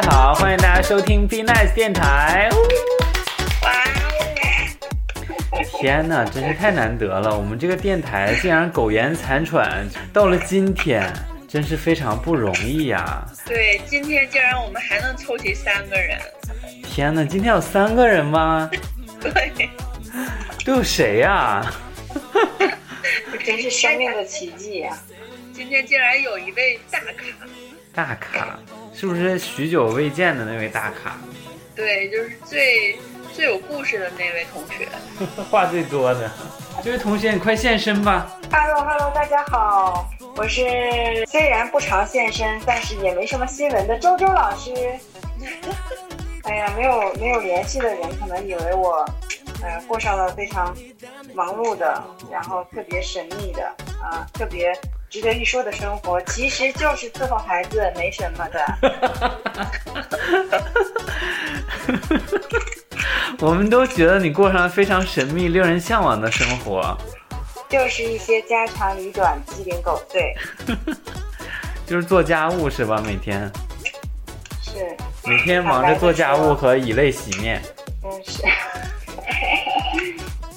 家好，欢迎大家收听 Be Nice 电台。天哪，真是太难得了！我们这个电台竟然苟延残喘到了今天，真是非常不容易呀。对，今天竟然我们还能凑齐三个人。天哪，今天有三个人吗？对，都有谁呀？这 真是生命的奇迹呀！今天竟然有一位大咖。大咖是不是许久未见的那位大咖？对，就是最最有故事的那位同学，话最多的这位同学，你快现身吧！Hello Hello，大家好，我是虽然不常现身，但是也没什么新闻的周周老师。哎呀，没有没有联系的人可能以为我，呃，过上了非常忙碌的，然后特别神秘的啊，特别。值得一说的生活，其实就是伺候孩子，没什么的。我们都觉得你过上了非常神秘、令人向往的生活，就是一些家长里短、鸡零狗碎，就是做家务是吧？每天是每天忙着做家务和以泪洗面。嗯，是。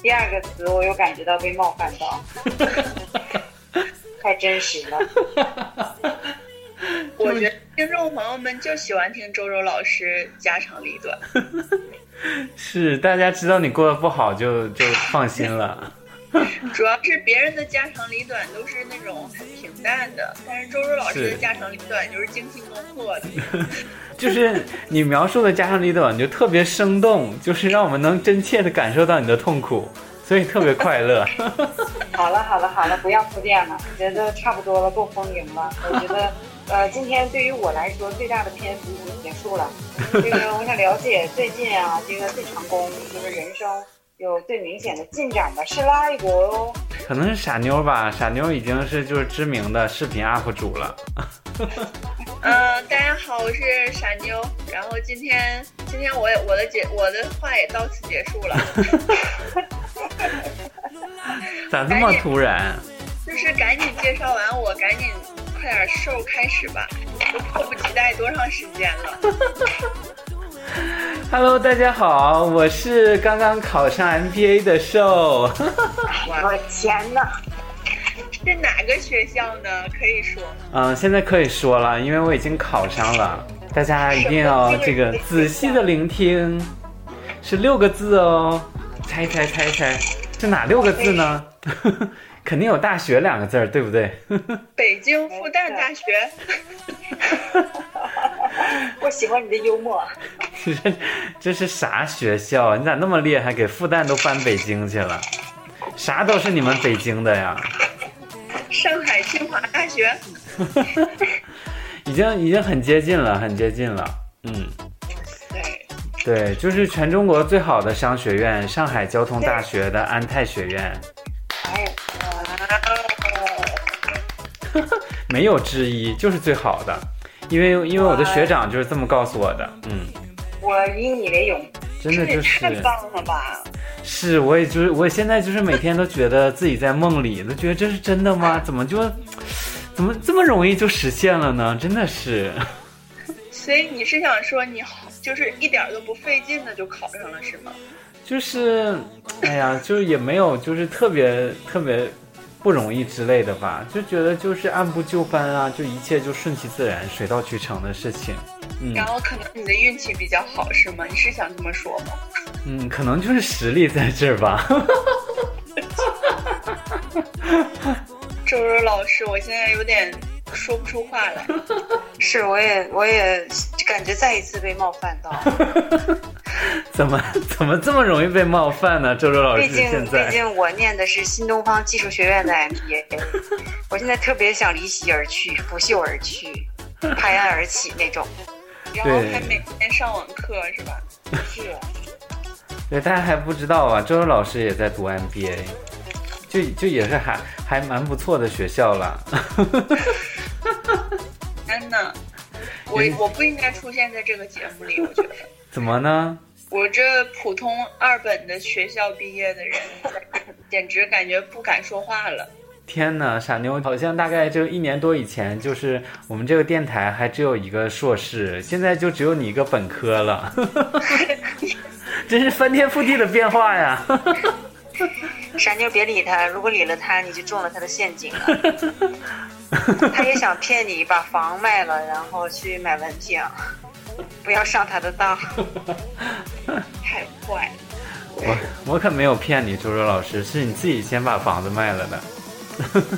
第二个词，我又感觉到被冒犯到。太真实了，我觉得听众朋友们就喜欢听周周老师家长里短。是，大家知道你过得不好就就放心了。主要是别人的家长里短都是那种很平淡的，但是周周老师的家长里短就是惊心动魄的。就是你描述的家长里短就特别生动，就是让我们能真切的感受到你的痛苦。所以特别快乐。好了好了好了，不要铺垫了，觉得差不多了，够丰盈了。我觉得，呃，今天对于我来说最大的篇幅已经结束了。这个我想了解最近啊，这个最成功，就是人生有最明显的进展的是哪一个哦？可能是傻妞吧，傻妞已经是就是知名的视频 UP 主了。嗯，大家好，我是傻妞。然后今天今天我我的结我的话也到此结束了。咋这么突然？就是赶紧介绍完，我赶紧快点瘦开始吧，都迫不及待多长时间了。Hello，大家好，我是刚刚考上 MBA 的瘦。我天哪！是哪个学校呢？可以说。嗯，现在可以说了，因为我已经考上了。大家一定要这个仔细的聆听，是六个字哦。猜猜猜猜，是哪六个字呢？肯定有“大学”两个字儿，对不对？北京复旦大学。我喜欢你的幽默。这这是啥学校啊？你咋那么厉害，给复旦都搬北京去了？啥都是你们北京的呀？上海清华大学。已经已经很接近了，很接近了。嗯。对，就是全中国最好的商学院——上海交通大学的安泰学院。哎，没有之一，就是最好的。因为因为我的学长就是这么告诉我的。嗯，我以你为荣。真的就是太棒了吧！是，我也就是我现在就是每天都觉得自己在梦里，都觉得这是真的吗？怎么就怎么这么容易就实现了呢？真的是。所以你是想说你好？就是一点都不费劲的就考上了是吗？就是，哎呀，就是也没有就是特别特别不容易之类的吧，就觉得就是按部就班啊，就一切就顺其自然、水到渠成的事情。嗯，然后可能你的运气比较好是吗？你是想这么说吗？嗯，可能就是实力在这儿吧。周周老师，我现在有点。说不出话来，是我也我也感觉再一次被冒犯到。怎么怎么这么容易被冒犯呢？周周老师，毕竟毕竟我念的是新东方技术学院的 MBA，我现在特别想离席而去，拂袖而去，拍案而起那种。然后还每天上网课是吧？是。对，大家还不知道啊，周周老师也在读 MBA，就就也是还还蛮不错的学校了。天呐，我我不应该出现在这个节目里，我觉得。怎么呢？我这普通二本的学校毕业的人，简直感觉不敢说话了。天呐，傻妞好像大概就一年多以前，就是我们这个电台还只有一个硕士，现在就只有你一个本科了，真是翻天覆地的变化呀！傻妞别理他，如果理了他，你就中了他的陷阱了。他也想骗你把房卖了，然后去买文凭，不要上他的当。太坏了。我我可没有骗你，周周老师，是你自己先把房子卖了的。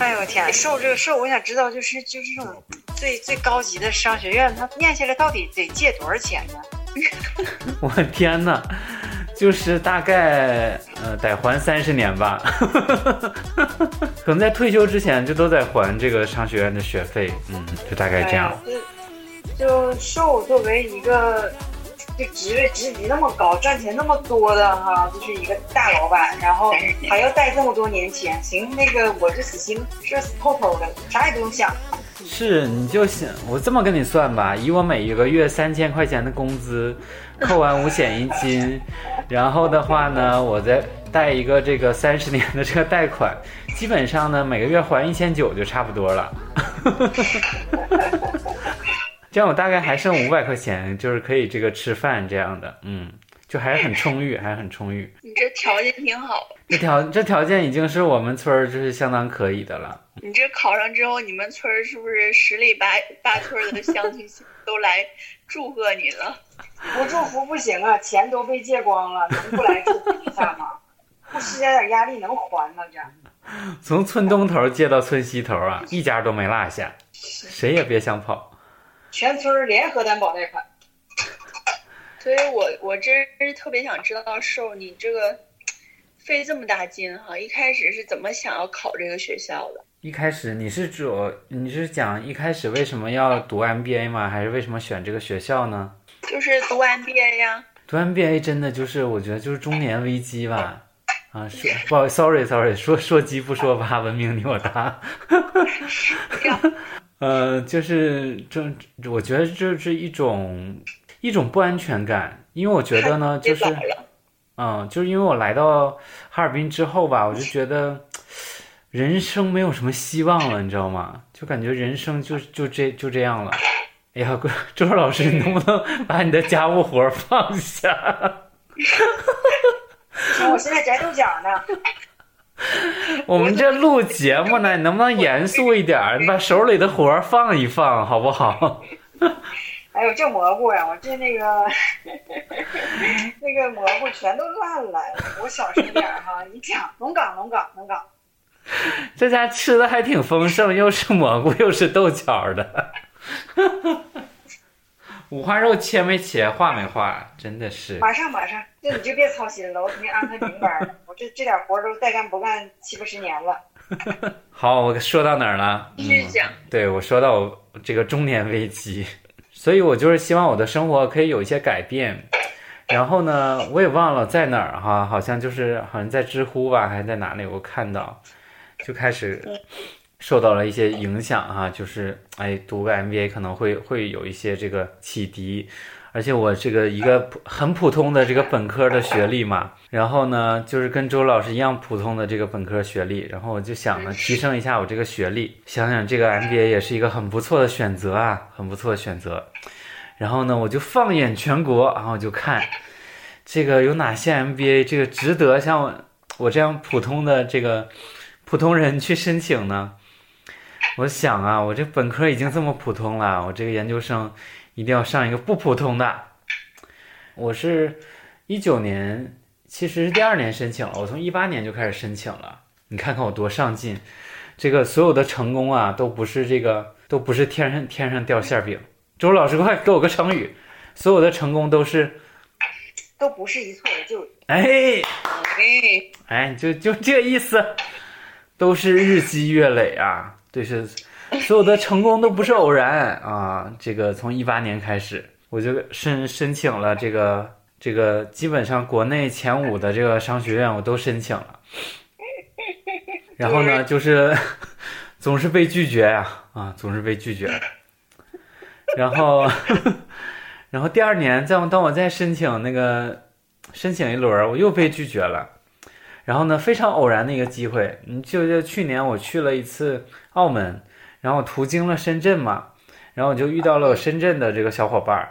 哎呦我天，受这个受，我想知道，就是就是这种最最高级的商学院，他念下来到底得借多少钱呢？我天呐，就是大概呃得还三十年吧，可能在退休之前就都在还这个商学院的学费，嗯，就大概这样。就就受作为一个就职位职级那么高、赚钱那么多的哈，就是一个大老板，然后还要带这么多年钱，行，那个我就死心，这死透透的，啥也不用想。是，你就想我这么跟你算吧，以我每一个月三千块钱的工资，扣完五险一金，然后的话呢，我再贷一个这个三十年的这个贷款，基本上呢每个月还一千九就差不多了。这样我大概还剩五百块钱，就是可以这个吃饭这样的，嗯，就还是很充裕，还是很充裕。你这条件挺好。这条这条件已经是我们村儿就是相当可以的了。你这考上之后，你们村儿是不是十里八八村儿的乡亲都来祝贺你了？不祝福不行啊，钱都被借光了，能不来祝福一下吗？不施加点压力能还吗？这 从村东头借到村西头啊，一家都没落下，谁也别想跑。全村儿联合担保贷款。所以我我真是特别想知道，受你这个费这么大劲哈，一开始是怎么想要考这个学校的？一开始你是主你是讲一开始为什么要读 MBA 吗？还是为什么选这个学校呢？就是读 MBA 呀。读 MBA 真的就是我觉得就是中年危机吧。啊，说不好意思，sorry sorry，说说鸡不说八，文明你我他。呃，就是这，我觉得这是一种一种不安全感，因为我觉得呢，就是，嗯，就是因为我来到哈尔滨之后吧，我就觉得人生没有什么希望了，你知道吗？就感觉人生就就这就这样了。哎呀，周老师，你能不能把你的家务活放下？我现在摘豆角呢。我们这录节目呢，你能不能严肃一点儿？你把手里的活儿放一放，好不好？哎呦，这蘑菇呀，我这那个那个蘑菇全都烂了。我小声点儿哈，你讲，龙岗，龙岗，龙岗。这家吃的还挺丰盛，又是蘑菇，又是豆角的。五花肉切没切，化没化？真的是。马上马上，这你就别操心了，我肯定安排明白了。我这这点活都再干不干七八十年了。好，我说到哪儿了？继续讲。对，我说到我这个中年危机，所以我就是希望我的生活可以有一些改变。然后呢，我也忘了在哪儿哈，好像就是好像在知乎吧，还是在哪里，我看到就开始受到了一些影响哈，就是哎，读个 MBA 可能会会有一些这个启迪。而且我这个一个很普通的这个本科的学历嘛，然后呢，就是跟周老师一样普通的这个本科学历，然后我就想呢，提升一下我这个学历，想想这个 MBA 也是一个很不错的选择啊，很不错的选择。然后呢，我就放眼全国，然后就看这个有哪些 MBA 这个值得像我我这样普通的这个普通人去申请呢？我想啊，我这本科已经这么普通了，我这个研究生。一定要上一个不普通的。我是一九年，其实是第二年申请了。我从一八年就开始申请了。你看看我多上进，这个所有的成功啊，都不是这个，都不是天上天上掉馅饼。周老师，快给我个成语，所有的成功都是，都不是一蹴而就。哎哎哎，就就这意思，都是日积月累啊。对是。所有的成功都不是偶然啊！这个从一八年开始，我就申申请了这个这个基本上国内前五的这个商学院我都申请了，然后呢，就是总是被拒绝呀啊，总是被拒绝。然后 然后第二年再当我再申请那个申请一轮，我又被拒绝了。然后呢，非常偶然的一个机会，你就就去年我去了一次澳门，然后途经了深圳嘛，然后我就遇到了深圳的这个小伙伴儿，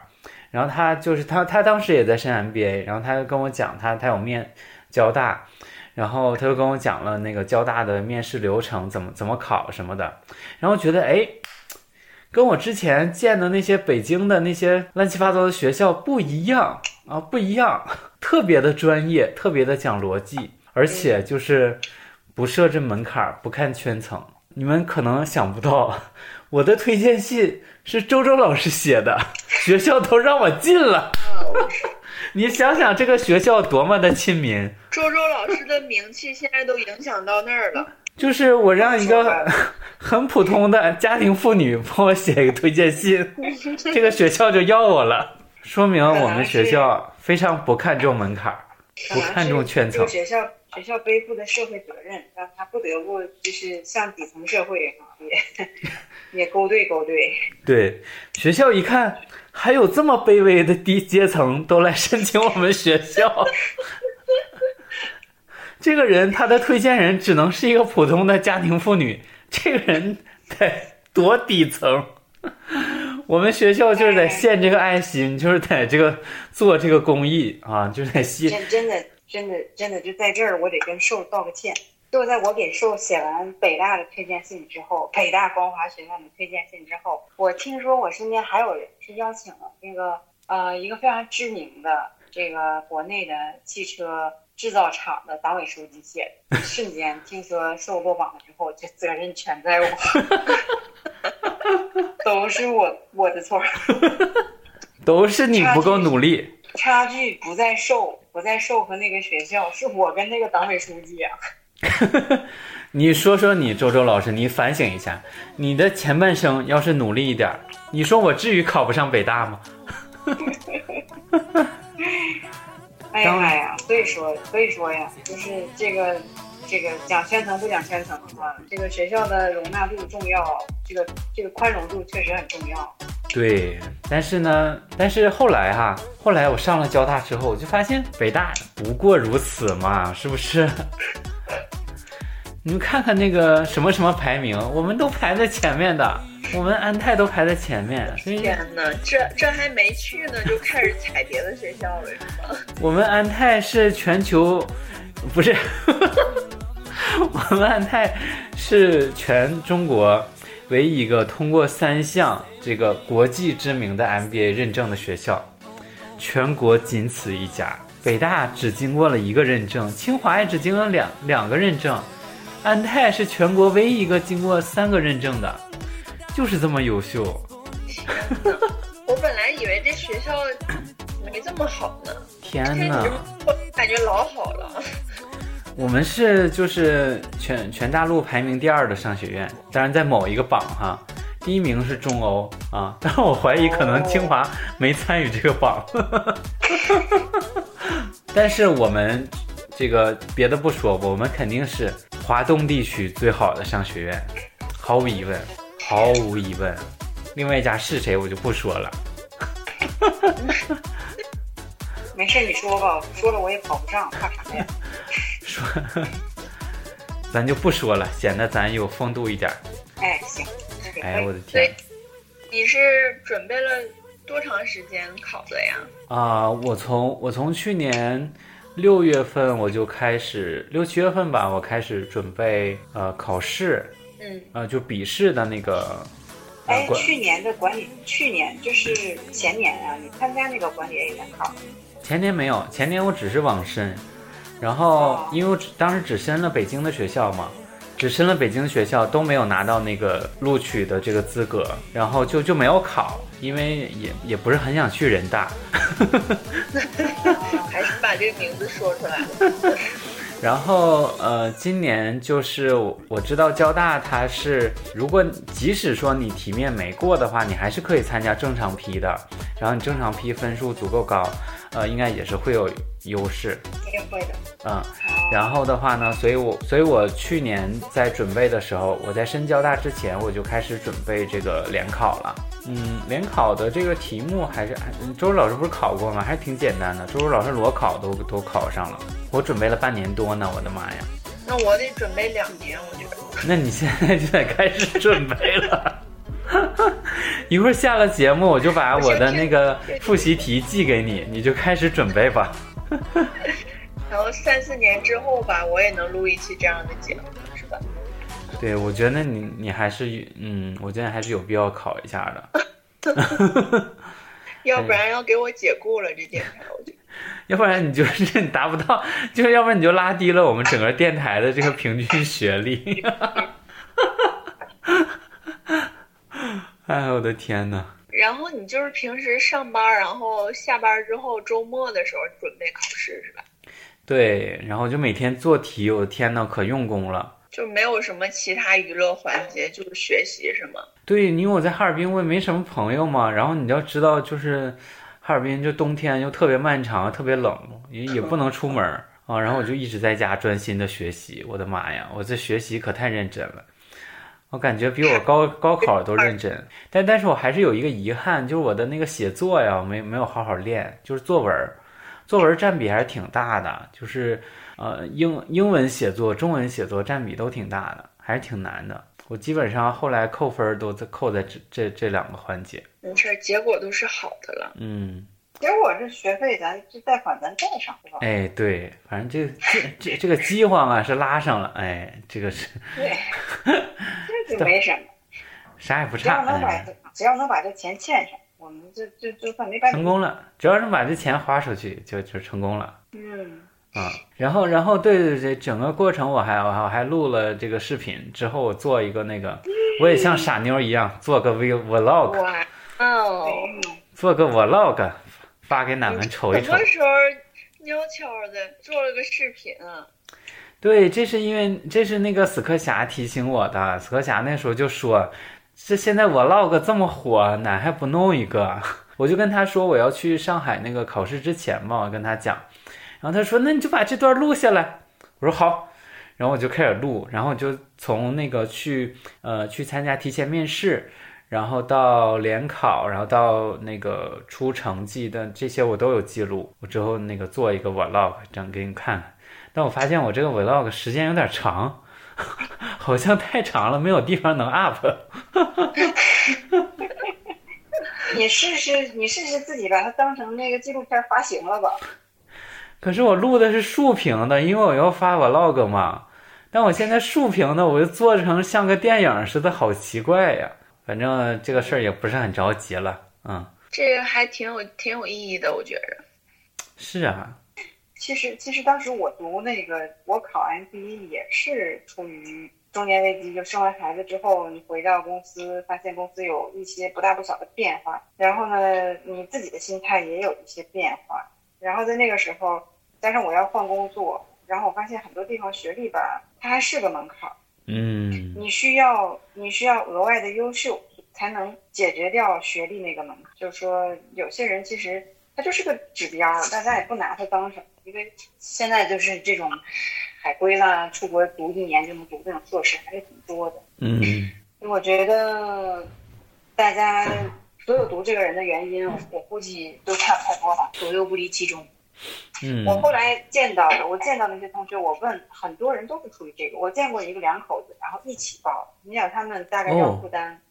然后他就是他他当时也在申 MBA，然后他就跟我讲他他有面交大，然后他就跟我讲了那个交大的面试流程怎么怎么考什么的，然后觉得哎。跟我之前见的那些北京的那些乱七八糟的学校不一样啊，不一样，特别的专业，特别的讲逻辑，而且就是不设置门槛，不看圈层。你们可能想不到，我的推荐信是周周老师写的，学校都让我进了。你想想这个学校多么的亲民。周周老师的名气现在都影响到那儿了。就是我让一个 很普通的家庭妇女帮我写一个推荐信，这个学校就要我了，说明我们学校非常不看重门槛，不看重圈层。学校学校背负的社会责任，让他不得不就是向底层社会也也勾兑勾兑。对，学校一看还有这么卑微的低阶层都来申请我们学校。这个人，他的推荐人只能是一个普通的家庭妇女。这个人得多底层？我们学校就是在献这个爱心，就是在这个做这个公益啊，就在献。真真的真的真的就在这儿，我得跟寿道个歉。就在我给寿写完北大的推荐信之后，北大光华学院的推荐信之后，我听说我身边还有人是邀请了那个呃一个非常知名的这个国内的汽车。制造厂的党委书记写的，瞬间听说受落榜了之后，这责任全在我，都是我我的错，都是你不够努力，差距不在瘦，不在瘦和那个学校，是我跟那个党委书记啊。你说说你周周老师，你反省一下，你的前半生要是努力一点，你说我至于考不上北大吗？哎呀妈呀，所以说，所以说呀，就是这个，这个讲圈层不讲圈层啊，这个学校的容纳度重要，这个这个宽容度确实很重要。对，但是呢，但是后来哈，后来我上了交大之后，我就发现北大不过如此嘛，是不是？你们看看那个什么什么排名，我们都排在前面的，我们安泰都排在前面。天哪，这这还没去呢，就开始踩别的学校了，是吗？我们安泰是全球，不是，我们安泰是全中国唯一一个通过三项这个国际知名的 MBA 认证的学校，全国仅此一家。北大只经过了一个认证，清华也只经过两两个认证。安泰是全国唯一一个经过三个认证的，就是这么优秀。我本来以为这学校没这么好呢。天哪！感觉老好了。我们是就是全全大陆排名第二的商学院，当然在某一个榜哈，第一名是中欧啊，但是我怀疑可能清华没参与这个榜。但是我们这个别的不说，我们肯定是。华东地区最好的商学院，毫无疑问，毫无疑问。另外一家是谁，我就不说了。没事，你说吧，说了我也考不上，怕啥呀？说，咱就不说了，显得咱有风度一点。哎，行。哎，我的天！你是准备了多长时间考的呀？啊，我从我从去年。六月份我就开始，六七月份吧，我开始准备呃考试，嗯，呃就笔试的那个。哎，去年的管理，去年就是前年啊，你参加那个管理 A 联考。前年没有，前年我只是网申，然后因为我当时只申了北京的学校嘛。只申了北京的学校，都没有拿到那个录取的这个资格，然后就就没有考，因为也也不是很想去人大，还是把这个名字说出来了。然后呃，今年就是我知道交大它是，如果即使说你题面没过的话，你还是可以参加正常批的，然后你正常批分数足够高，呃，应该也是会有优势。一定会的。嗯。然后的话呢，所以我所以我去年在准备的时候，我在申交大之前我就开始准备这个联考了。嗯，联考的这个题目还是周周老师不是考过吗？还是挺简单的。周周老师裸考都都考上了，我准备了半年多呢，我的妈呀！那我得准备两年，我觉得。那你现在就得开始准备了。一会儿下了节目，我就把我的那个复习题寄给你，你就开始准备吧。然后三四年之后吧，我也能录一期这样的节目，是吧？对，我觉得你你还是嗯，我觉得还是有必要考一下的。要不然要给我解雇了这电台，我觉得。要不然你就是你达不到，就是要不然你就拉低了我们整个电台的这个平均学历。哎，我的天呐！然后你就是平时上班，然后下班之后周末的时候准备考试是吧？对，然后就每天做题，我的天呐，可用功了。就没有什么其他娱乐环节，就是学习是吗？对，因为我在哈尔滨，我也没什么朋友嘛。然后你要知道，就是哈尔滨就冬天又特别漫长，特别冷，也也不能出门啊。然后我就一直在家专心的学习。我的妈呀，我这学习可太认真了。我感觉比我高 高考都认真，但但是我还是有一个遗憾，就是我的那个写作呀，没没有好好练，就是作文，作文占比还是挺大的，就是呃英英文写作、中文写作占比都挺大的，还是挺难的。我基本上后来扣分都在扣在这这这两个环节。没事，结果都是好的了。嗯。结果这学费咱这贷款咱贷上是吧？哎，对，反正这这这这个饥荒啊是拉上了，哎，这个是。对，这就没什么，啥也不差。只要能把只要能把这钱欠上，我们就就就算没白成功了。只要是把这钱花出去，就就成功了。嗯。啊，然后然后对对对，整个过程我还我还录了这个视频，之后我做一个那个，我也像傻妞一样做个 v vlog。哇哦。做个 vlog。发给俺们瞅一瞅。什么时候悄悄的做了个视频啊？对，这是因为这是那个死磕侠提醒我的。死磕侠那时候就说：“这现在我 log 这么火，哪还不弄一个？” 我就跟他说：“我要去上海那个考试之前嘛，我跟他讲。”然后他说：“那你就把这段录下来。”我说：“好。”然后我就开始录，然后就从那个去呃去参加提前面试。然后到联考，然后到那个出成绩的这些我都有记录。我之后那个做一个 vlog，这样给你看看。但我发现我这个 vlog 时间有点长，好像太长了，没有地方能 up。你试试，你试试自己把它当成那个纪录片发行了吧。可是我录的是竖屏的，因为我要发 vlog 嘛。但我现在竖屏的，我就做成像个电影似的，好奇怪呀。反正这个事儿也不是很着急了，嗯，这个还挺有挺有意义的，我觉着。是啊，其实其实当时我读那个我考 MBA 也是出于中年危机，就生完孩子之后，你回到公司，发现公司有一些不大不小的变化，然后呢，你自己的心态也有一些变化，然后在那个时候，加上我要换工作，然后我发现很多地方学历吧，它还是个门槛。嗯，你需要你需要额外的优秀，才能解决掉学历那个门槛。就是说，有些人其实他就是个指标，大家也不拿他当什么。因为现在就是这种海归啦，出国读一年就能读这种硕士还是挺多的。嗯，我觉得大家所有读这个人的原因，我估计都差不太多吧，左右不离其中。嗯，我后来见到的，我见到那些同学，我问很多人都是出于这个。我见过一个两口子，然后一起报，你想他们大概要负担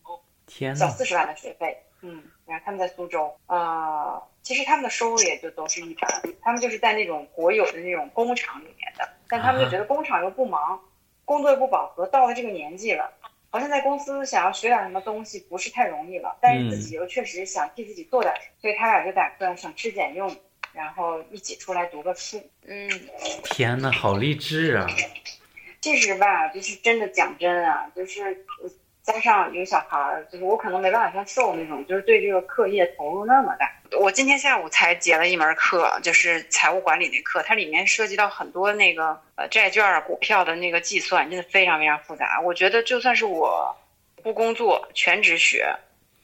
天小四十万的学费，嗯，然后他们在苏州啊，其实他们的收入也就都是一般，他们就是在那种国有的那种工厂里面的，但他们就觉得工厂又不忙，工作又不饱和，到了这个年纪了，好像在公司想要学点什么东西不是太容易了，但是自己又确实想替自己做点什么，所以他俩就打算省吃俭用。然后一起出来读个书，嗯，天呐，好励志啊！其实吧，就是真的讲真啊，就是加上有小孩儿，就是我可能没办法像瘦那种，就是对这个课业投入那么大。我今天下午才结了一门课，就是财务管理那课，它里面涉及到很多那个呃债券、股票的那个计算，真的非常非常复杂。我觉得就算是我不工作全职学，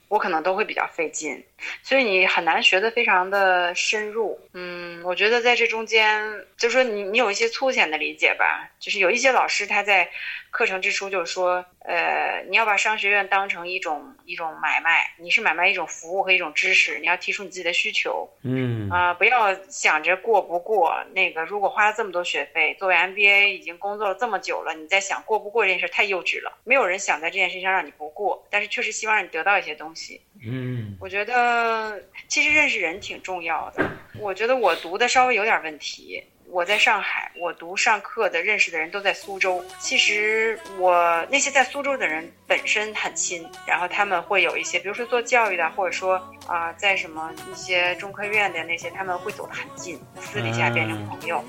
我可能都会比较费劲，所以你很难学得非常的深入。嗯，我觉得在这中间，就是说你你有一些粗浅的理解吧，就是有一些老师他在课程之初就是说，呃，你要把商学院当成一种一种买卖，你是买卖一种服务和一种知识，你要提出你自己的需求。嗯啊、不要想着过不过。那个，如果花了这么多学费，作为 MBA 已经工作了这么久了，你在想过不过这件事太幼稚了。没有人想在这件事情上让你不过，但是确实希望让你得到一些东西。嗯我觉得其实认识人挺重要的。我觉得我读的稍微有点问题。我在上海，我读上课的认识的人都在苏州。其实我那些在苏州的人本身很亲，然后他们会有一些，比如说做教育的，或者说啊、在什么一些中科院的那些，他们会走得很近，私底下变成朋友。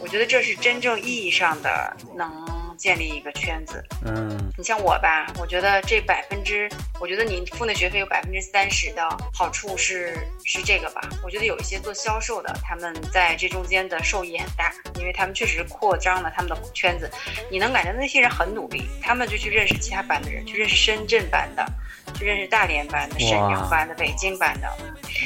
我觉得这是真正意义上的能建立一个圈子。嗯你像我吧，我觉得这百分之，我觉得你付那学费有百分之三十的好处是是这个吧。我觉得有一些做销售的，他们在这中间的受益很大，因为他们确实扩张了他们的圈子。你能感觉到那些人很努力，他们就去认识其他班的人，去认识深圳班的，去认识大连班的、沈阳班的、北京班的。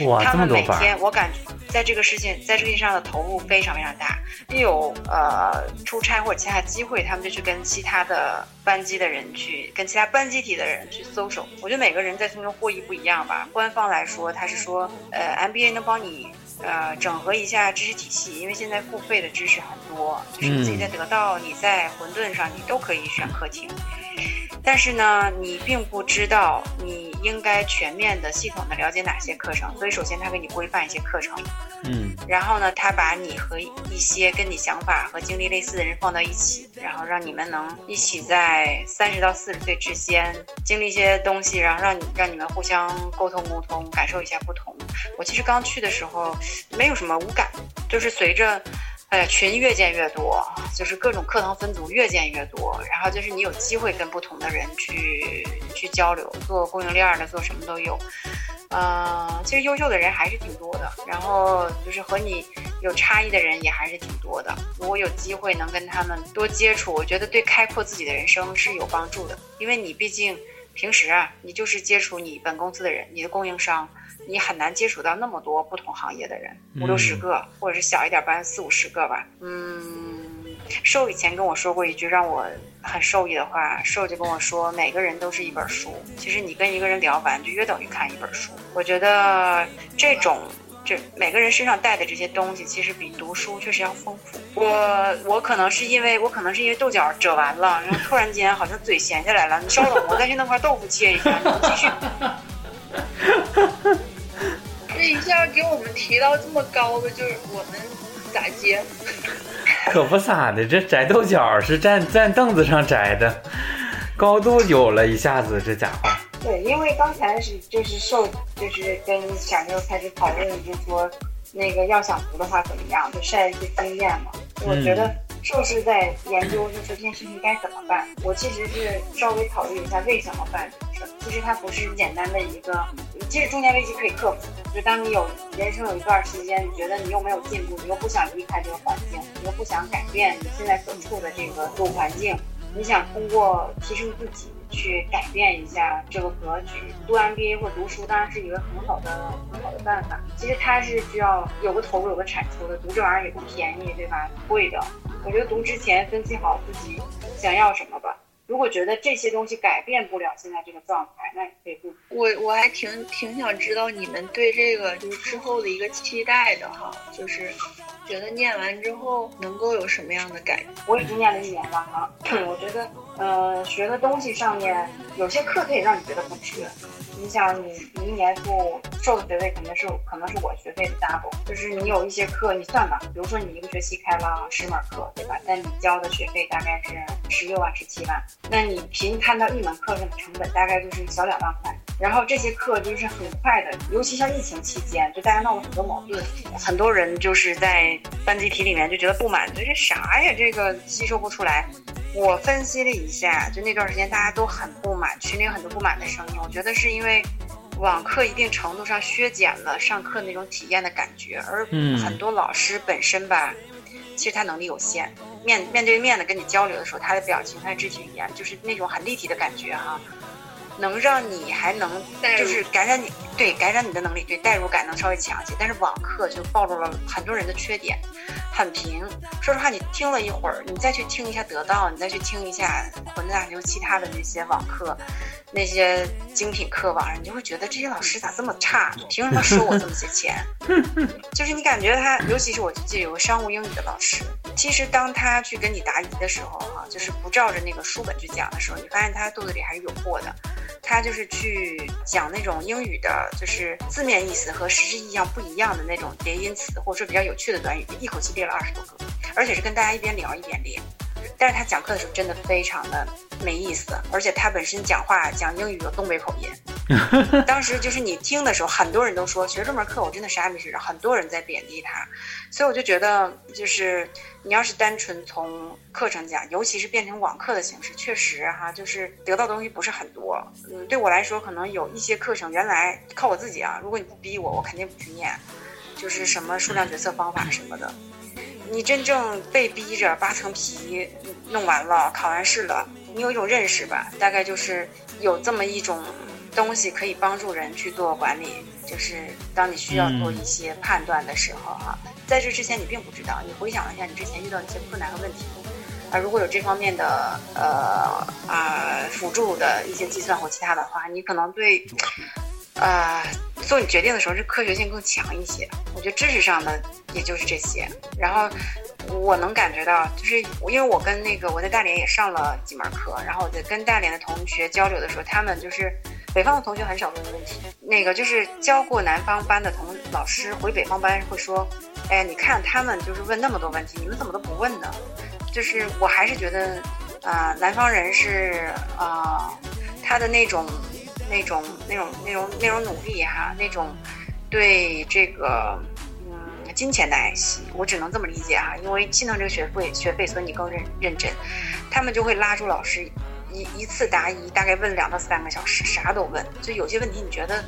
哇，他们每天，我感觉在这个事情，在这个事情上的投入非常非常大。一有呃出差或者其他机会，他们就去跟其他的班级的人去，跟其他班集体的人去搜手。我觉得每个人在从中获益不一样吧。官方来说，他是说，呃，MBA 能帮你呃整合一下知识体系，因为现在付费的知识很多，就是你自己在得到，你在混沌上，你都可以选课听。但是呢，你并不知道你应该全面的、系统的了解哪些课程，所以首先他给你规范一些课程，嗯然后呢，他把你和一些跟你想法和经历类似的人放到一起，然后让你们能一起在三十到四十岁之间经历一些东西，然后让你让你们互相沟通沟通，感受一下不同。我其实刚去的时候没有什么无感，就是随着。呃，群越建越多，就是各种课堂分组越建越多，然后就是你有机会跟不同的人去去交流，做供应链的，做什么都有。呃，其实优秀的人还是挺多的，然后就是和你有差异的人也还是挺多的。如果有机会能跟他们多接触，我觉得对开阔自己的人生是有帮助的，因为你毕竟平时啊，你就是接触你本公司的人，你的供应商。你很难接触到那么多不同行业的人，五六十个，或者是小一点班四五十个吧。嗯，寿以前跟我说过一句让我很受益的话，寿就跟我说，每个人都是一本书。其实你跟一个人聊完，就约等于看一本书。我觉得这种。这每个人身上带的这些东西，其实比读书确实要丰富。我我可能是因为我可能是因为豆角折完了，然后突然间好像嘴闲下来了。你稍等，我再去弄块豆腐切一下，你们继续。这一下给我们提到这么高的，就是我们咋接？可不咋的，这摘豆角是站站凳子上摘的，高度有了一下子，这家伙。对，因为刚才是就是受就是跟小妞开始讨论，就是说那个要想读的话怎么样，就晒一些经验嘛。我觉得受是在研究，就是这件事情该怎么办。我其实是稍微考虑一下为什么办这个事儿。其实它不是简单的一个，其实中年危机可以克服。就当你有人生有一段时间，你觉得你又没有进步，你又不想离开这个环境，你又不想改变你现在所处的这个主环境，你想通过提升自己。去改变一下这个格局，读 MBA 或读书当然是一个很好的、很好的办法。其实它是需要有个投入、有个产出的。读这玩意儿也不便宜，对吧？贵的。我觉得读之前分析好自己想要什么吧。如果觉得这些东西改变不了现在这个状态，那也可以不。我我还挺挺想知道你们对这个就是之后的一个期待的哈，就是觉得念完之后能够有什么样的改变？我已经念了一年了哈，我觉得呃学的东西上面有些课可以让你觉得不值。你想你你一年付授的学费肯定是可能是我学费的 double，就是你有一些课你算吧，比如说你一个学期开了十门课，对吧？但你交的学费大概是十六万、十七万，那你平摊到一门课上的成本大概就是小两万块。然后这些课就是很快的，尤其像疫情期间，就大家闹了很多矛盾，很多人就是在班集体里面就觉得不满，这啥呀？这个吸收不出来。我分析了一下，就那段时间大家都很不满，群里有很多不满的声音。我觉得是因为网课一定程度上削减了上课那种体验的感觉，而很多老师本身吧，其实他能力有限，面面对面的跟你交流的时候，他的表情、他的肢体语言就是那种很立体的感觉哈。能让你还能就是感染你，对感染你的能力，对代入感能稍微强一些。但是网课就暴露了很多人的缺点，很平。说实话，你听了一会儿，你再去听一下得到，你再去听一下混蛋，就其他的那些网课。那些精品课网上，你就会觉得这些老师咋这么差？凭什么收我这么些钱？就是你感觉他，尤其是我记得有个商务英语的老师，其实当他去跟你答疑的时候，哈，就是不照着那个书本去讲的时候，你发现他肚子里还是有货的。他就是去讲那种英语的，就是字面意思和实质意义上不一样的那种叠音词，或者说比较有趣的短语，一口气列了二十多个，而且是跟大家一边聊一边列。但是他讲课的时候真的非常的没意思，而且他本身讲话讲英语有东北口音。当时就是你听的时候，很多人都说学这门课我真的啥也没学着，很多人在贬低他。所以我就觉得，就是你要是单纯从课程讲，尤其是变成网课的形式，确实哈，就是得到东西不是很多。嗯，对我来说，可能有一些课程原来靠我自己啊，如果你不逼我，我肯定不去念，就是什么数量决策方法什么的。你真正被逼着扒层皮弄完了，考完试了，你有一种认识吧？大概就是有这么一种东西可以帮助人去做管理，就是当你需要做一些判断的时候哈，在这之前你并不知道。你回想一下你之前遇到一些困难和问题，啊，如果有这方面的呃啊辅助的一些计算或其他的话，你可能对。呃，做你决定的时候是科学性更强一些。我觉得知识上的也就是这些。然后我能感觉到，就是因为我跟那个我在大连也上了几门课，然后我在跟大连的同学交流的时候，他们就是北方的同学很少问问题。那个就是教过南方班的同老师回北方班会说：“哎，你看他们就是问那么多问题，你们怎么都不问呢？”就是我还是觉得，啊，南方人是啊，他的那种。那种那种那种那种努力哈，那种对这个嗯金钱的爱惜，我只能这么理解哈。因为心疼这个学费学费，所以你更认认真。他们就会拉住老师一一次答疑，大概问两到三个小时，啥都问。就有些问题，你觉得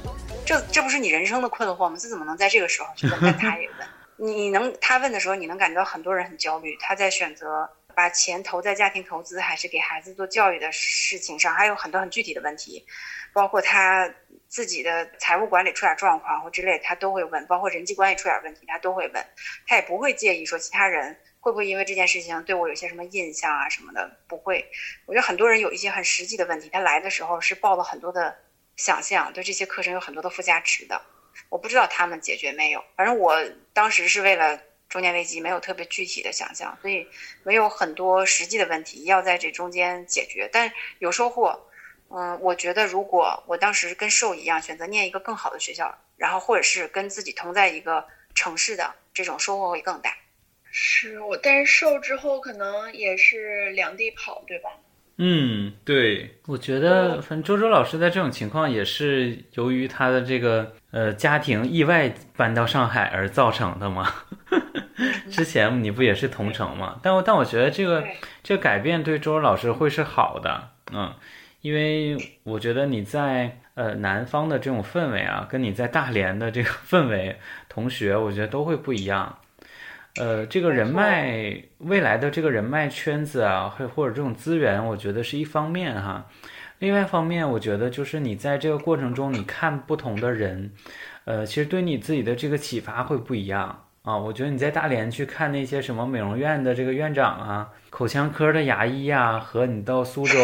这这不是你人生的困惑吗？这怎么能在这个时候去问？但他也问。你能他问的时候，你能感觉到很多人很焦虑。他在选择把钱投在家庭投资还是给孩子做教育的事情上，还有很多很具体的问题。包括他自己的财务管理出点状况或之类，他都会问；包括人际关系出点问题，他都会问。他也不会介意说其他人会不会因为这件事情对我有些什么印象啊什么的，不会。我觉得很多人有一些很实际的问题，他来的时候是抱了很多的想象，对这些课程有很多的附加值的。我不知道他们解决没有，反正我当时是为了中年危机，没有特别具体的想象，所以没有很多实际的问题要在这中间解决，但有收获。嗯，我觉得如果我当时跟瘦一样选择念一个更好的学校，然后或者是跟自己同在一个城市的这种收获会更大。是我，但是瘦之后可能也是两地跑，对吧？嗯，对，我觉得反正周周老师在这种情况也是由于他的这个呃家庭意外搬到上海而造成的嘛。之前你不也是同城嘛？但我但我觉得这个这个改变对周周老师会是好的，嗯。因为我觉得你在呃南方的这种氛围啊，跟你在大连的这个氛围，同学，我觉得都会不一样。呃，这个人脉未来的这个人脉圈子啊，或或者这种资源，我觉得是一方面哈。另外一方面，我觉得就是你在这个过程中，你看不同的人，呃，其实对你自己的这个启发会不一样。啊，我觉得你在大连去看那些什么美容院的这个院长啊，口腔科的牙医啊，和你到苏州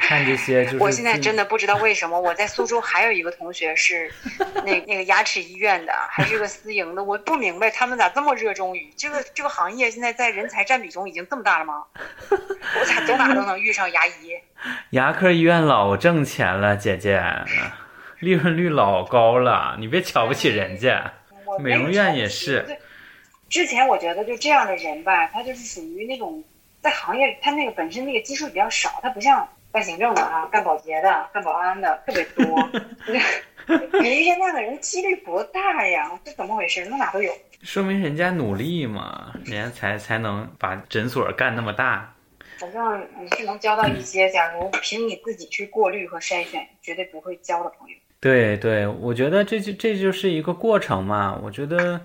看这些，就是我现在真的不知道为什么我在苏州还有一个同学是那 那个牙齿医院的，还是个私营的，我不明白他们咋这么热衷于这个这个行业，现在在人才占比中已经这么大了吗？我咋走哪都能遇上牙医？牙科医院老挣钱了，姐姐，利润率老高了，你别瞧不起人家。美容院也是。之前我觉得就这样的人吧，他就是属于那种在行业，他那个本身那个基数比较少，他不像干行政的啊，干保洁的、干保安的特别多。你遇见那样的人几率不大呀？这怎么回事？那哪都有。说明人家努力嘛，人家才才能把诊所干那么大。反正你是能交到一些，假如凭你自己去过滤和筛选，绝对不会交的朋友。对对，我觉得这就这就是一个过程嘛。我觉得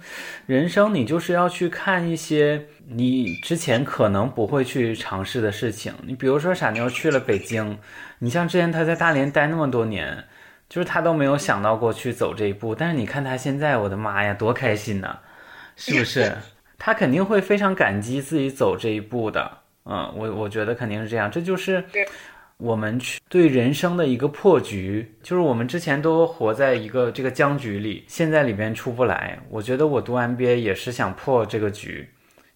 人生你就是要去看一些你之前可能不会去尝试的事情。你比如说傻妞去了北京，你像之前他在大连待那么多年，就是他都没有想到过去走这一步。但是你看他现在，我的妈呀，多开心呐，是不是？他肯定会非常感激自己走这一步的。嗯，我我觉得肯定是这样，这就是我们去对人生的一个破局，就是我们之前都活在一个这个僵局里，现在里边出不来。我觉得我读 MBA 也是想破这个局。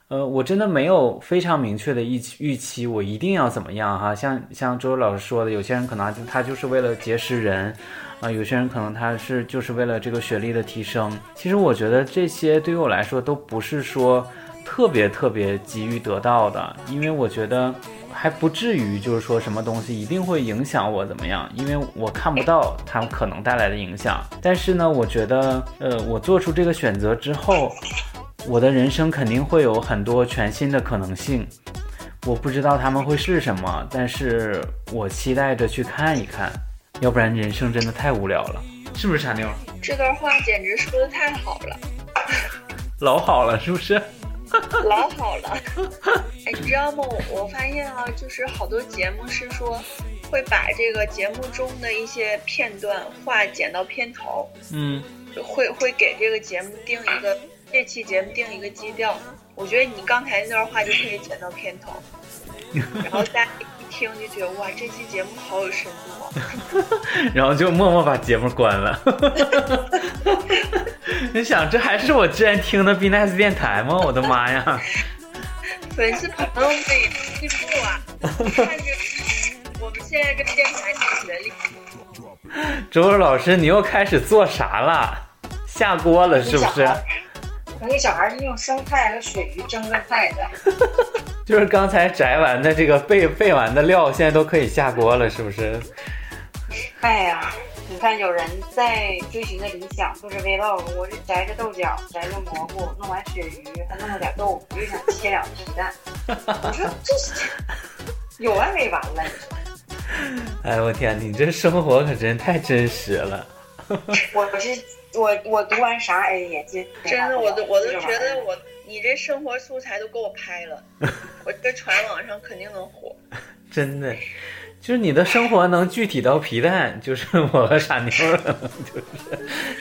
呃，我真的没有非常明确的预期预期，我一定要怎么样哈？像像周老师说的，有些人可能他就是为了结识人，啊，有些人可能他是就是为了这个学历的提升。其实我觉得这些对于我来说都不是说。特别特别急于得到的，因为我觉得还不至于就是说什么东西一定会影响我怎么样，因为我看不到它可能带来的影响。但是呢，我觉得，呃，我做出这个选择之后，我的人生肯定会有很多全新的可能性。我不知道他们会是什么，但是我期待着去看一看，要不然人生真的太无聊了，是不是傻妞？这段话简直说的太好了，老好了，是不是？老好了，哎，你知道吗？我发现啊，就是好多节目是说会把这个节目中的一些片段话剪到片头，嗯，会会给这个节目定一个这期节目定一个基调。我觉得你刚才那段话就可以剪到片头，然后大家一听就觉得哇，这期节目好有深度啊，然后就默默把节目关了。你想，这还是我之前听的 B Nice 电台吗？我的妈呀！粉丝朋友们进步啊！看着我们现在这电台的学历。周老师，你又开始做啥了？下锅了是不是？那个小孩是用生菜和鳕鱼蒸的菜的。就是刚才摘完的这个备备完的料，现在都可以下锅了，是不是？哎呀！你看，有人在追寻的理想做着 vlog，我是摘着豆角，摘着蘑菇，弄完鳕鱼，还弄了点豆腐，又想切两皮蛋。我说这是有完没完了？哎我天，你这生活可真太真实了。我是我我读完啥哎呀，这真的，我都我都觉得我你这生活素材都给我拍了，我这传网上肯定能火。真的。就是你的生活能具体到皮蛋，就是我和傻妞，就是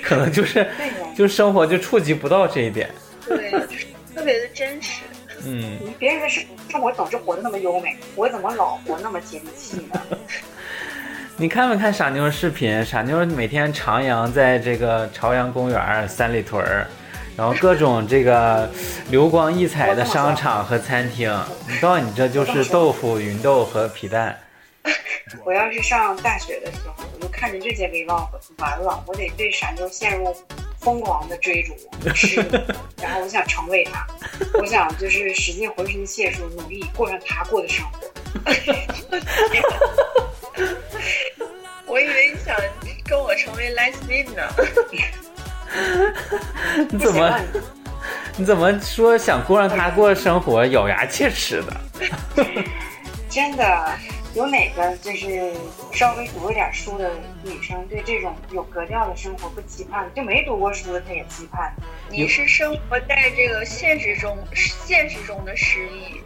可能就是就生活就触及不到这一点，对，就是特别的真实。嗯，别人的生生活总是活得那么优美，我怎么老活那么接地气呢？你看没看傻妞视频？傻妞每天徜徉在这个朝阳公园、三里屯儿，然后各种这个流光溢彩的商场和餐厅。你告诉你，这就是豆腐、芸豆和皮蛋。我要是上大学的时候，我就看着这些 vlog，完了，我得对傻妞陷入疯狂的追逐，然后我想成为她，我想就是使尽浑身解数，努力过上她过的生活。我以为你想跟我成为 lesbian 呢。你怎么？你怎么说想过让他过的生活，咬牙切齿的？真的。有哪个就是稍微读一点书的女生，对这种有格调的生活不期盼？就没读过书的她也期盼。你是生活在这个现实中，现实中的失意。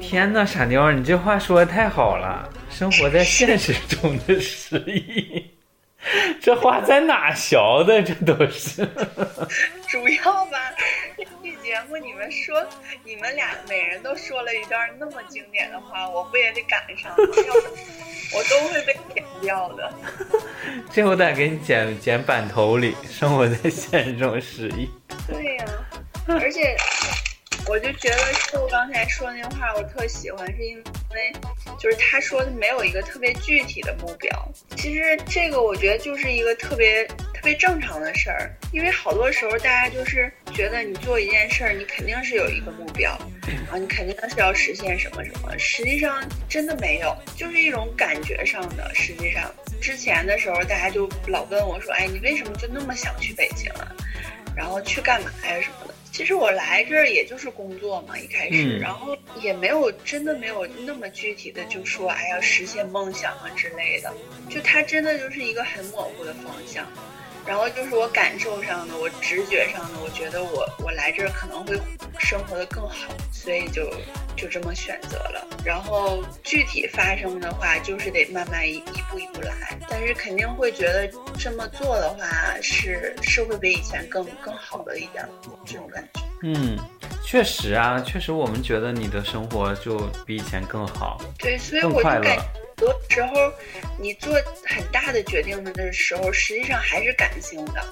天哪，傻妞，你这话说的太好了！生活在现实中的失意，这话在哪学的？这都是。主要吧。这节目你们说，你们俩每人都说了一段那么经典的话，我不也得赶上？我都会被剪掉的。这我得给你剪剪板头里，生活在现实中失忆。对呀，而且我就觉得秀刚才说那话我特喜欢，是因为就是他说的没有一个特别具体的目标。其实这个我觉得就是一个特别。特别正常的事儿，因为好多时候大家就是觉得你做一件事儿，你肯定是有一个目标，啊，你肯定是要实现什么什么。实际上真的没有，就是一种感觉上的。实际上之前的时候，大家就老问我说：“哎，你为什么就那么想去北京啊？然后去干嘛呀什么的？”其实我来这儿也就是工作嘛，一开始，嗯然后也没有真的没有那么具体的就说哎要实现梦想啊之类的，就它真的就是一个很模糊的方向。然后就是我感受上的，我直觉上的，我觉得我我来这儿可能会生活的更好，所以就就这么选择了。然后具体发生的话，就是得慢慢一一步一步来，但是肯定会觉得这么做的话是是会比以前更更好的一点，这种感觉。嗯，确实啊，确实我们觉得你的生活就比以前更好，对，所以我就感觉。很多时候，你做很大的决定的时候，实际上还是感性的。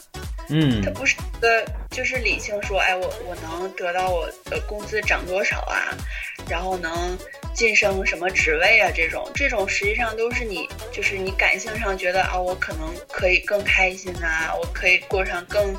嗯它不是一个就是理性说，哎，我我能得到我的工资涨多少啊，然后能晋升什么职位啊，这种这种实际上都是你就是你感性上觉得啊，我可能可以更开心啊，我可以过上更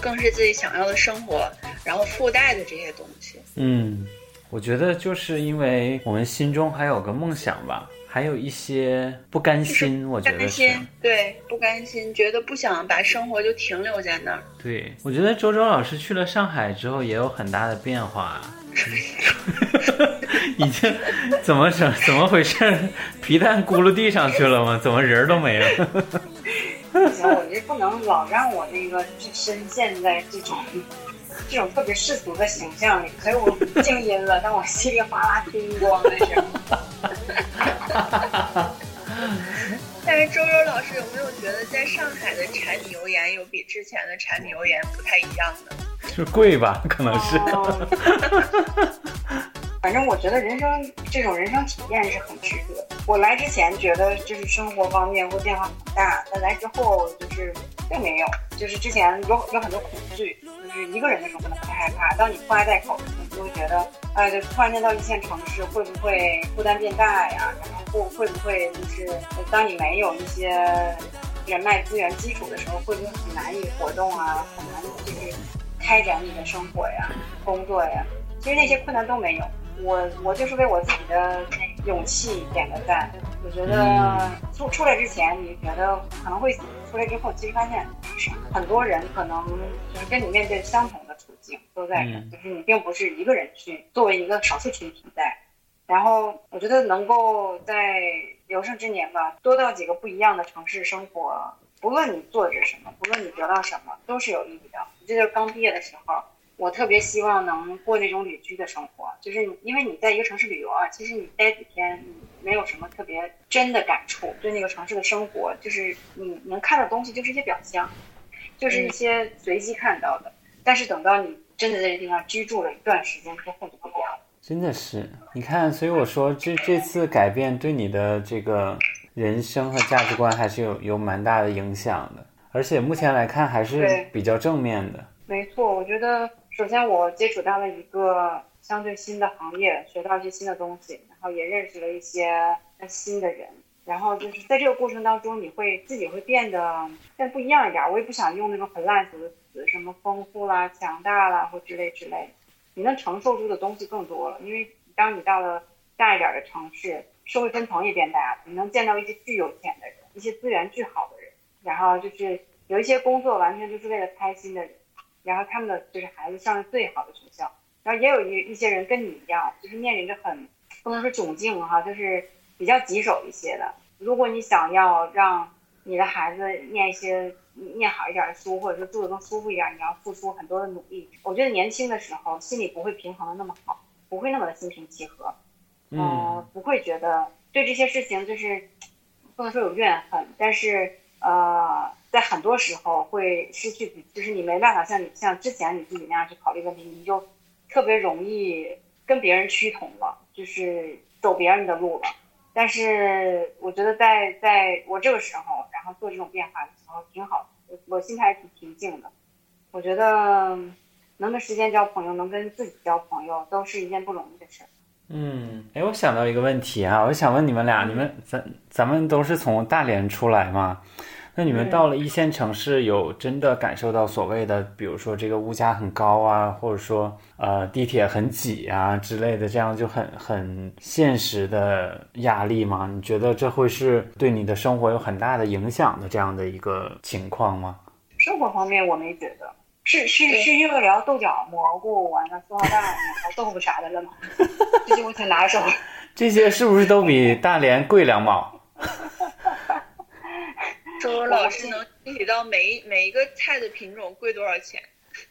更是自己想要的生活，然后附带的这些东西。嗯，我觉得就是因为我们心中还有个梦想吧，还有一些不甘心，我觉得是。不甘心，对，不甘心，觉得不想把生活就停留在那儿。对，我觉得周周老师去了上海之后也有很大的变化，已经怎么整怎么回事？皮蛋咕噜地上去了吗？怎么人儿都没了？不行，我这不能老让我那个深陷在这种这种特别世俗的形象里。所以我静音了，但我稀里哗啦听光了是。但是周周老师有没有觉得在上海的柴米油盐有比之前的柴米油盐不太一样的？是贵吧？可能是。哦 反正我觉得人生这种人生体验是很值得。我来之前觉得就是生活方面会变化很大，但来之后就是并没有，就是之前有有很多恐惧，就是一个人的时候可能会害怕，当你拖家带口，你就会觉得，哎，就突然间到一线城市会不会负担变大呀？然后会会不会就是当你没有一些人脉资源基础的时候，会不会很难以活动啊，很难就是开展你的生活呀、工作呀？其实那些困难都没有，我我就是为我自己的勇气点个赞。我觉得出出来之前，你觉得可能会死，出来之后其实发现。很多人可能就是跟你面对相同的处境，都在这就是你并不是一个人去作为一个少数群体在。然后我觉得能够在有生之年吧，多到几个不一样的城市生活，不论你做着什么，不论你得到什么，都是有意义的。这就是刚毕业的时候，我特别希望能过那种旅居的生活，就是你因为你在一个城市旅游啊，其实你待几天，你没有什么特别真的感触，对那个城市的生活，就是你能看到东西就是一些表象，就是一些随机看到的。但是等到你真的在这地方居住了一段时间之后，就不一样了。真的是，你看，所以我说这这次改变对你的这个人生和价值观还是有有蛮大的影响的，而且目前来看还是比较正面的。没错，我觉得首先我接触到了一个相对新的行业，学到一些新的东西，然后也认识了一些新的人，然后就是在这个过程当中，你会自己会变得变不一样一点。我也不想用那种很烂俗的词，什么丰富啦、强大啦或之类之类，你能承受住的东西更多了。因为当你到了大一点的城市，社会分层也变大了，你能见到一些巨有钱的人，一些资源巨好的人，然后就是有一些工作完全就是为了开心的人。然后他们的就是孩子上了最好的学校，然后也有一一些人跟你一样，就是面临着很不能说窘境哈，就是比较棘手一些的。如果你想要让你的孩子念一些念好一点的书，或者是住的更舒服一点，你要付出很多的努力。我觉得年轻的时候心里不会平衡的那么好，不会那么的心平气和，嗯呃，不会觉得对这些事情就是不能说有怨恨，但是呃，在很多时候会失去自己，就是你没办法像你像之前你自己那样去考虑问题，你就特别容易跟别人趋同了，就是走别人的路了。但是我觉得在在我这个时候，然后做这种变化的时候挺好，我我心态挺平静的。我觉得能跟时间交朋友，能跟自己交朋友，都是一件不容易的事儿。嗯，哎，我想到一个问题啊，我想问你们俩，你们咱咱们都是从大连出来嘛？那你们嗯到了一线城市，有真的感受到所谓的，比如说这个物价很高啊，或者说呃地铁很挤啊之类的，这样就很很现实的压力吗？你觉得这会是对你的生活有很大的影响的这样的一个情况吗？生活方面我没觉得，是是是因为聊豆角、蘑菇，完了松花蛋、毛豆腐啥的了吗？这些我挺拿手。这些是不是都比大连贵两毛？周周老师能具体到每一每一个菜的品种贵多少钱？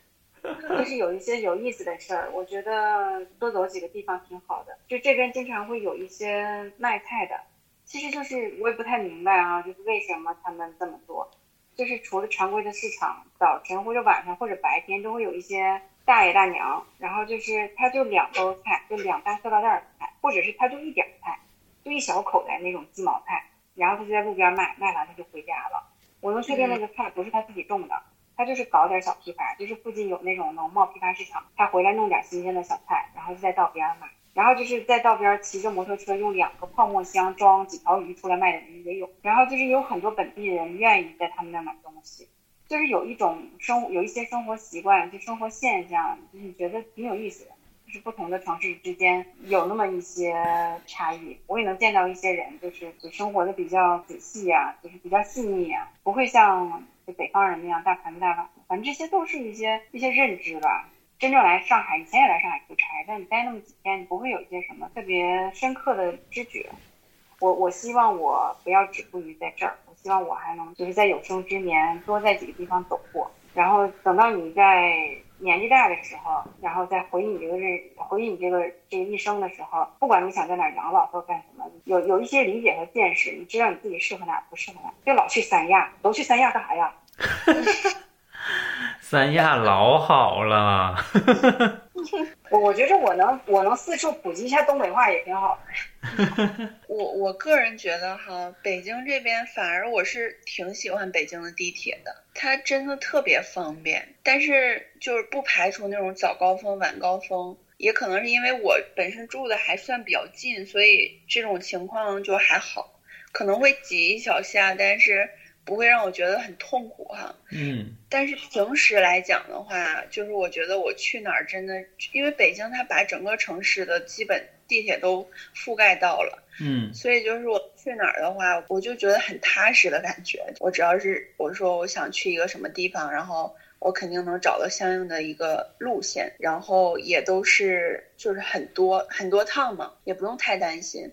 就是有一些有意思的事儿，我觉得多走几个地方挺好的。就这边经常会有一些卖菜的，其实就是我也不太明白啊，就是为什么他们这么做。就是除了常规的市场，早晨或者晚上或者白天都会有一些大爷大娘，然后就是他就两包菜，就两大塑料袋的菜，或者是他就一点菜，就一小口袋那种鸡毛菜，然后他就在路边卖，卖完他就回家了。我能确定那个菜不是他自己种的，他就是搞点小批发，就是附近有那种农贸批发市场，他回来弄点新鲜的小菜，然后就在道边卖。然后就是在道边骑着摩托车，用两个泡沫箱装几条鱼出来卖的人也有。然后就是有很多本地人愿意在他们那买东西，就是有一种生有一些生活习惯，就生活现象，就是觉得挺有意思的。是不同的城市之间有那么一些差异。我也能见到一些人，就是就生活的比较仔细呀，就是比较细腻啊，不会像北方人那样大盘大碗。反正这些都是一些一些认知吧。真正来上海，以前也来上海出差，但你待那么几天，你不会有一些什么特别深刻的知觉。我我希望我不要止步于在这儿，我希望我还能就是在有生之年多在几个地方走过，然后等到你在年纪大的时候，然后再回忆你这个日回忆你这个这一生的时候，不管你想在哪养老或干什么，有有一些理解和见识，你知道你自己适合哪不适合哪，别老去三亚，都去三亚干啥呀？三亚老好了，我我觉着我能我能四处普及一下东北话也挺好的。我我个人觉得哈，北京这边反而我是挺喜欢北京的地铁的，它真的特别方便。但是就是不排除那种早高峰、晚高峰，也可能是因为我本身住的还算比较近，所以这种情况就还好，可能会挤一小下，但是。不会让我觉得很痛苦哈，嗯，但是平时来讲的话，就是我觉得我去哪儿真的，因为北京它把整个城市的基本地铁都覆盖到了，嗯，所以就是我去哪儿的话，我就觉得很踏实的感觉。我只要是我说我想去一个什么地方，然后我肯定能找到相应的一个路线，然后也都是就是很多很多趟嘛，也不用太担心。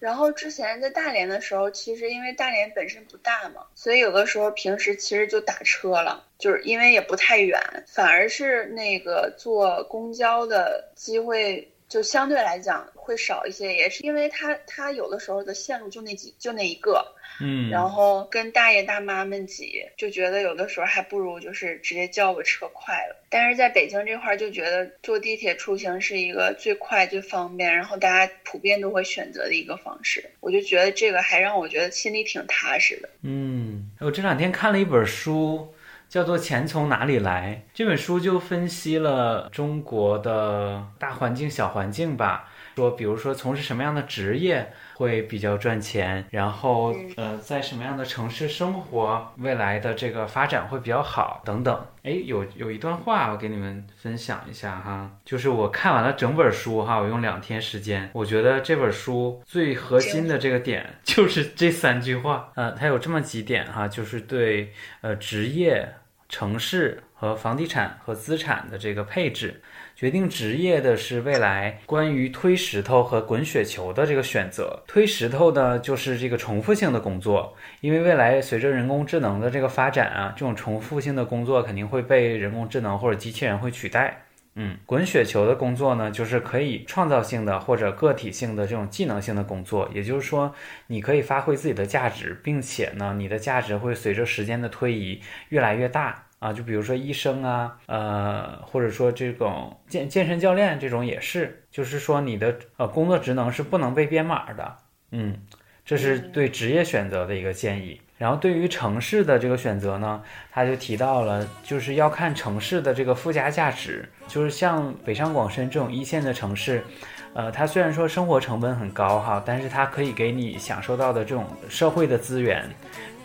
然后之前在大连的时候，其实因为大连本身不大嘛，所以有的时候平时其实就打车了，就是因为也不太远，反而是那个坐公交的机会就相对来讲会少一些，也是因为他他有的时候的线路就那几就那一个。嗯，然后跟大爷大妈们挤，就觉得有的时候还不如就是直接叫个车快了。但是在北京这块儿，就觉得坐地铁出行是一个最快最方便，然后大家普遍都会选择的一个方式。我就觉得这个还让我觉得心里挺踏实的。嗯，我这两天看了一本书，叫做《钱从哪里来》。这本书就分析了中国的大环境、小环境吧，说比如说从事什么样的职业。会比较赚钱，然后呃，在什么样的城市生活，未来的这个发展会比较好等等。哎，有有一段话我给你们分享一下哈，就是我看完了整本书哈，我用两天时间，我觉得这本书最核心的这个点就是这三句话。呃，它有这么几点哈，就是对呃职业、城市和房地产和资产的这个配置。决定职业的是未来关于推石头和滚雪球的这个选择。推石头呢就是这个重复性的工作，因为未来随着人工智能的这个发展啊，这种重复性的工作肯定会被人工智能或者机器人会取代。嗯，滚雪球的工作呢，就是可以创造性的或者个体性的这种技能性的工作，也就是说，你可以发挥自己的价值，并且呢，你的价值会随着时间的推移越来越大。啊，就比如说医生啊，呃，或者说这种健健身教练这种也是，就是说你的呃工作职能是不能被编码的，嗯，这是对职业选择的一个建议。然后对于城市的这个选择呢，他就提到了，就是要看城市的这个附加价值，就是像北上广深这种一线的城市。呃，它虽然说生活成本很高哈，但是它可以给你享受到的这种社会的资源，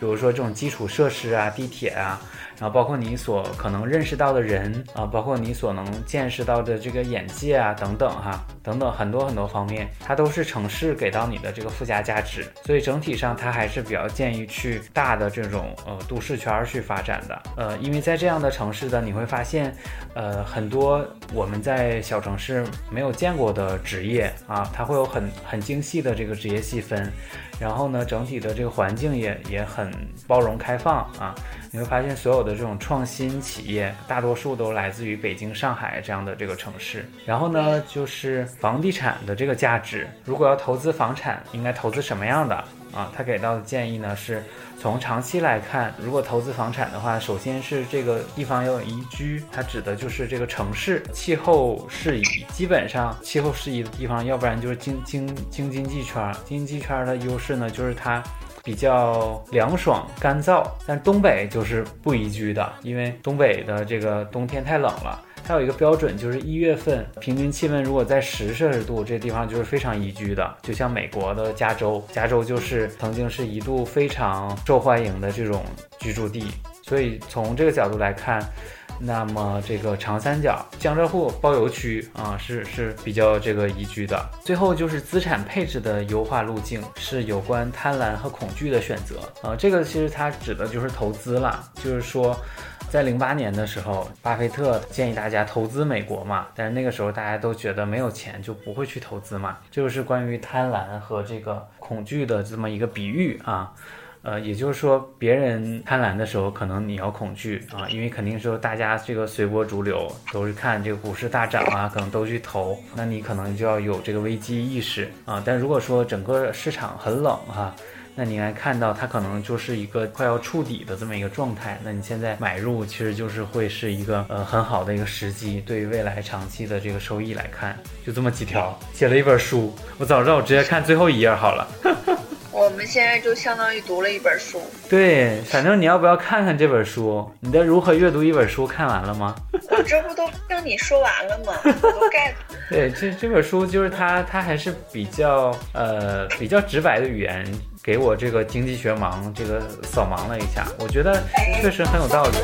比如说这种基础设施啊，地铁啊。然后包括你所可能认识到的人啊，包括你所能见识到的这个眼界啊，等等哈，等等很多很多方面，它都是城市给到你的这个附加价值。所以整体上，它还是比较建议去大的这种呃都市圈去发展的。呃，因为在这样的城市的你会发现，呃，很多我们在小城市没有见过的职业啊，它会有很很精细的这个职业细分。然后呢，整体的这个环境也也很包容开放啊。你会发现，所有的这种创新企业，大多数都来自于北京、上海这样的这个城市。然后呢，就是房地产的这个价值，如果要投资房产，应该投资什么样的啊？他给到的建议呢，是从长期来看，如果投资房产的话，首先是这个地方要有宜居，它指的就是这个城市气候适宜。基本上气候适宜的地方，要不然就是京京京津冀圈。京津冀圈的优势呢，就是它。比较凉爽干燥，但东北就是不宜居的，因为东北的这个冬天太冷了。还有一个标准，就是一月份平均气温如果在十摄氏度，这地方就是非常宜居的。就像美国的加州，加州就是曾经是一度非常受欢迎的这种居住地。所以从这个角度来看。那么这个长三角江浙沪包邮区啊，是是比较这个宜居的。最后就是资产配置的优化路径，是有关贪婪和恐惧的选择啊。这个其实它指的就是投资了，就是说，在零八年的时候，巴菲特建议大家投资美国嘛，但是那个时候大家都觉得没有钱就不会去投资嘛，就是关于贪婪和这个恐惧的这么一个比喻啊。呃，也就是说，别人贪婪的时候，可能你要恐惧啊，因为肯定说大家这个随波逐流，都是看这个股市大涨啊，可能都去投，那你可能就要有这个危机意识啊。但如果说整个市场很冷哈，那你来看到它可能就是一个快要触底的这么一个状态，那你现在买入其实就是会是一个呃很好的一个时机，对于未来长期的这个收益来看，就这么几条，写了一本书，我早知道我直接看最后一页好了。我们现在就相当于读了一本书。对，反正你要不要看看这本书？你的《如何阅读一本书》看完了吗？我这不都听你说完了吗？我都 get。对，这这本书就是它，它还是比较呃比较直白的语言，给我这个经济学盲这个扫盲了一下，我觉得确实很有道理。